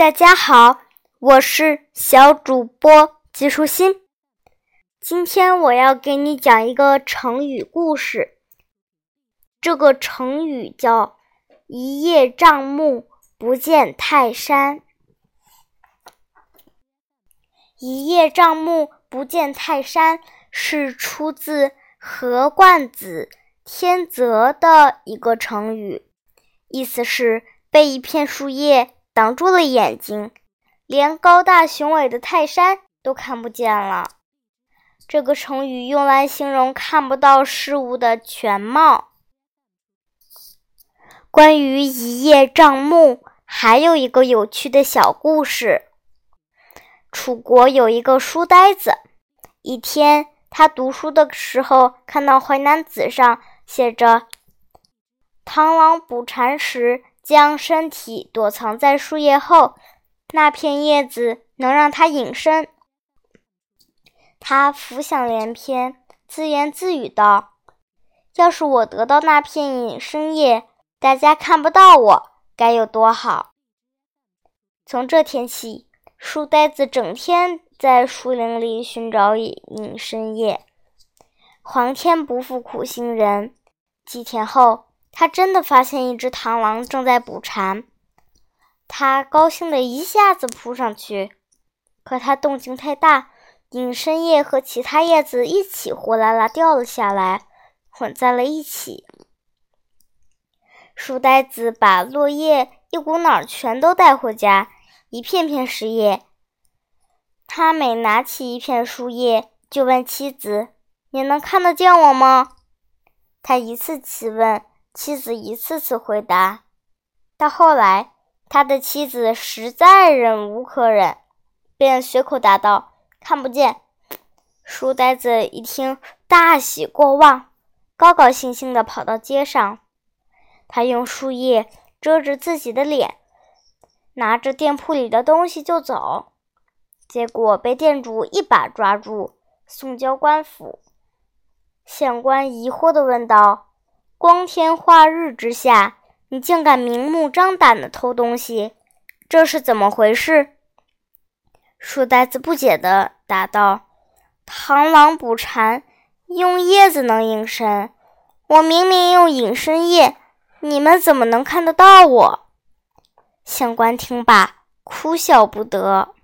大家好，我是小主播季舒心。今天我要给你讲一个成语故事。这个成语叫“一叶障目，不见泰山”。一叶障目，不见泰山是出自《何冠子·天泽》的一个成语，意思是被一片树叶。挡住了眼睛，连高大雄伟的泰山都看不见了。这个成语用来形容看不到事物的全貌。关于一叶障目，还有一个有趣的小故事。楚国有一个书呆子，一天他读书的时候，看到《淮南子》上写着：“螳螂捕蝉时。”将身体躲藏在树叶后，那片叶子能让它隐身。他浮想联翩，自言自语道：“要是我得到那片隐身叶，大家看不到我，该有多好！”从这天起，书呆子整天在树林里寻找隐身叶。皇天不负苦心人，几天后。他真的发现一只螳螂正在捕蝉，他高兴的一下子扑上去，可他动静太大，隐身叶和其他叶子一起呼啦啦掉了下来，混在了一起。书呆子把落叶一股脑儿全都带回家，一片片是叶。他每拿起一片树叶，就问妻子：“你能看得见我吗？”他一次次问。妻子一次次回答，到后来，他的妻子实在忍无可忍，便随口答道：“看不见。”书呆子一听，大喜过望，高高兴兴地跑到街上。他用树叶遮着自己的脸，拿着店铺里的东西就走，结果被店主一把抓住，送交官府。县官疑惑地问道。光天化日之下，你竟敢明目张胆的偷东西，这是怎么回事？书呆子不解的答道：“螳螂捕蝉，用叶子能隐身，我明明用隐身叶，你们怎么能看得到我？”县官听罢，哭笑不得。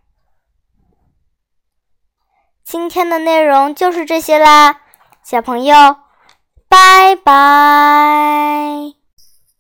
今天的内容就是这些啦，小朋友。拜拜。